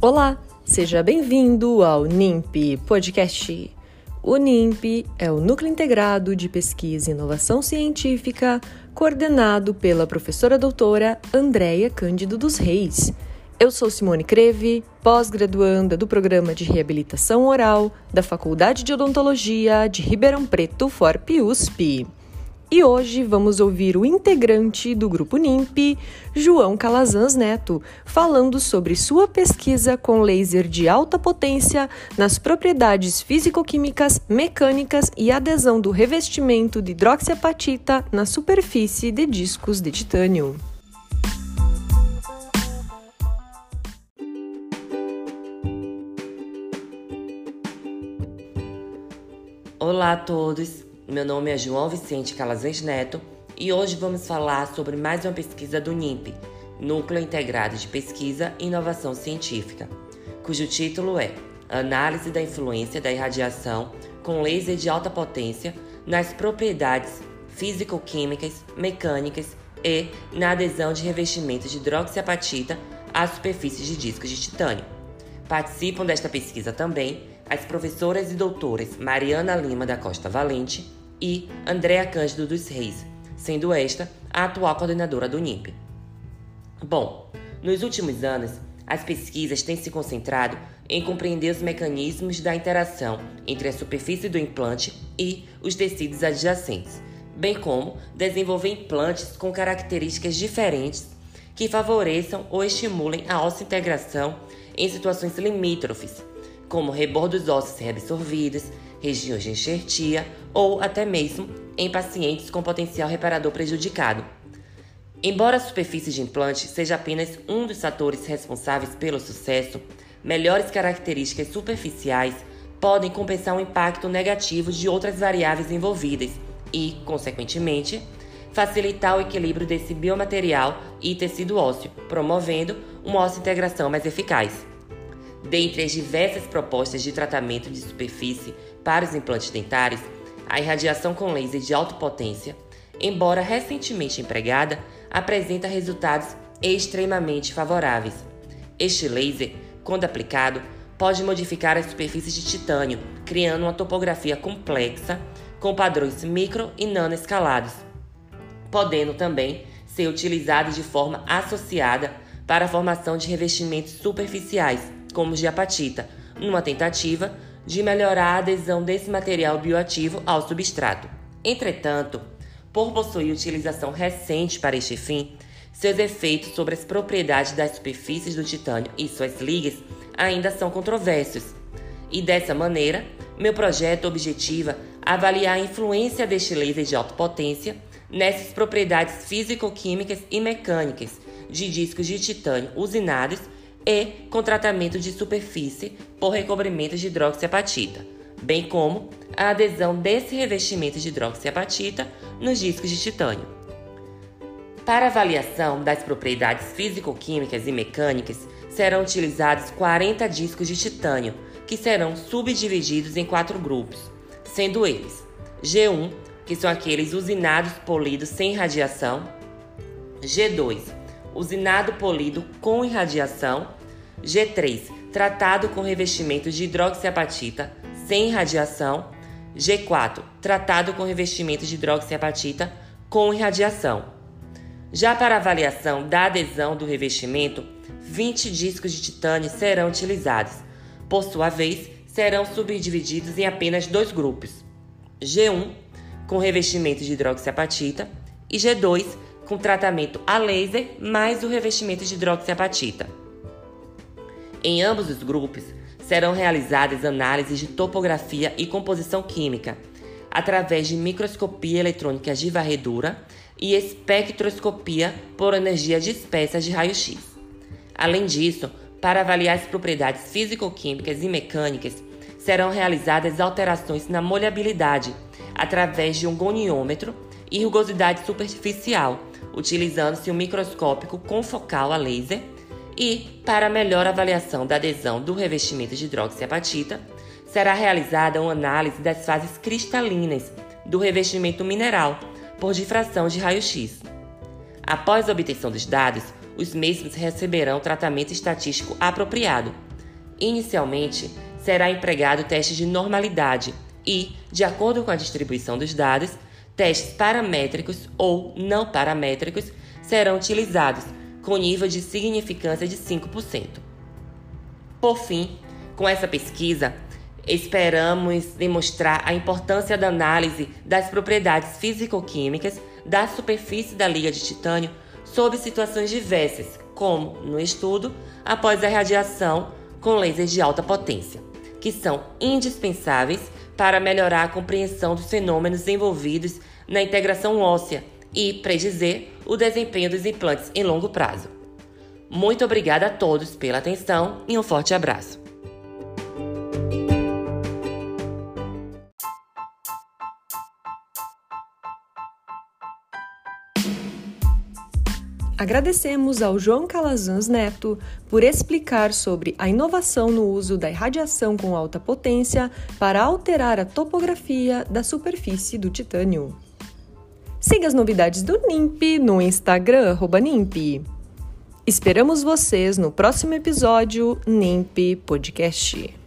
Olá, seja bem-vindo ao NIMP Podcast. O NIMP é o Núcleo Integrado de Pesquisa e Inovação Científica, coordenado pela professora doutora Andréia Cândido dos Reis. Eu sou Simone Creve, pós-graduanda do Programa de Reabilitação Oral da Faculdade de Odontologia de Ribeirão Preto, FORP-USP. E hoje vamos ouvir o integrante do grupo NIMP, João Calazans Neto, falando sobre sua pesquisa com laser de alta potência nas propriedades físico-químicas, mecânicas e adesão do revestimento de hidroxiapatita na superfície de discos de titânio. Olá a todos, meu nome é João Vicente Calazans Neto e hoje vamos falar sobre mais uma pesquisa do NIMP, Núcleo Integrado de Pesquisa e Inovação Científica, cujo título é Análise da influência da irradiação com laser de alta potência nas propriedades físico-químicas, mecânicas e na adesão de revestimentos de hidroxiapatita às superfícies de discos de titânio. Participam desta pesquisa também as professoras e doutoras Mariana Lima da Costa Valente e Andréa Cândido dos Reis, sendo esta a atual coordenadora do NIP. Bom, nos últimos anos, as pesquisas têm se concentrado em compreender os mecanismos da interação entre a superfície do implante e os tecidos adjacentes, bem como desenvolver implantes com características diferentes que favoreçam ou estimulem a integração em situações limítrofes, como rebordos ósseos reabsorvidos, regiões de enxertia ou até mesmo em pacientes com potencial reparador prejudicado. Embora a superfície de implante seja apenas um dos fatores responsáveis pelo sucesso, melhores características superficiais podem compensar o impacto negativo de outras variáveis envolvidas e, consequentemente, facilitar o equilíbrio desse biomaterial e tecido ósseo, promovendo uma integração mais eficaz. Dentre as diversas propostas de tratamento de superfície para os implantes dentários, a irradiação com laser de alta potência, embora recentemente empregada, apresenta resultados extremamente favoráveis. Este laser, quando aplicado, pode modificar as superfícies de titânio, criando uma topografia complexa com padrões micro e nanoescalados, podendo também ser utilizado de forma associada para a formação de revestimentos superficiais como de apatita, numa tentativa de melhorar a adesão desse material bioativo ao substrato. Entretanto, por possuir utilização recente para este fim, seus efeitos sobre as propriedades das superfícies do titânio e suas ligas ainda são controversos. E dessa maneira, meu projeto objetiva avaliar a influência deste laser de alta potência nessas propriedades físico-químicas e mecânicas de discos de titânio usinados e com tratamento de superfície por recobrimento de hidroxiapatita, bem como a adesão desse revestimento de hidroxiapatita nos discos de titânio. Para avaliação das propriedades físico-químicas e mecânicas, serão utilizados 40 discos de titânio, que serão subdivididos em quatro grupos, sendo eles G1, que são aqueles usinados polidos sem radiação, G2, usinado polido com irradiação, G3, tratado com revestimento de hidroxiapatita sem irradiação, G4, tratado com revestimento de hidroxiapatita com irradiação. Já para avaliação da adesão do revestimento, 20 discos de titânio serão utilizados. Por sua vez, serão subdivididos em apenas dois grupos: G1, com revestimento de hidroxiapatita, e G2, com tratamento a laser mais o revestimento de hidroxiapatita. Em ambos os grupos serão realizadas análises de topografia e composição química através de microscopia eletrônica de varredura e espectroscopia por energia dispersa de raio-x. Além disso, para avaliar as propriedades físico-químicas e mecânicas, serão realizadas alterações na molhabilidade através de um goniômetro e rugosidade superficial, utilizando-se um microscópio confocal a laser e, para melhor avaliação da adesão do revestimento de hidroxiapatita, será realizada uma análise das fases cristalinas do revestimento mineral por difração de raio-x. Após a obtenção dos dados, os mesmos receberão tratamento estatístico apropriado, Inicialmente, será empregado teste de normalidade e, de acordo com a distribuição dos dados, testes paramétricos ou não paramétricos serão utilizados com nível de significância de 5%. Por fim, com essa pesquisa, esperamos demonstrar a importância da análise das propriedades físico-químicas da superfície da liga de titânio sob situações diversas, como no estudo após a radiação com lasers de alta potência, que são indispensáveis para melhorar a compreensão dos fenômenos envolvidos na integração óssea e predizer o desempenho dos implantes em longo prazo. Muito obrigada a todos pela atenção e um forte abraço. Agradecemos ao João Calazans Neto por explicar sobre a inovação no uso da irradiação com alta potência para alterar a topografia da superfície do titânio. Siga as novidades do NIMP no Instagram, NIMP. Esperamos vocês no próximo episódio NIMP Podcast.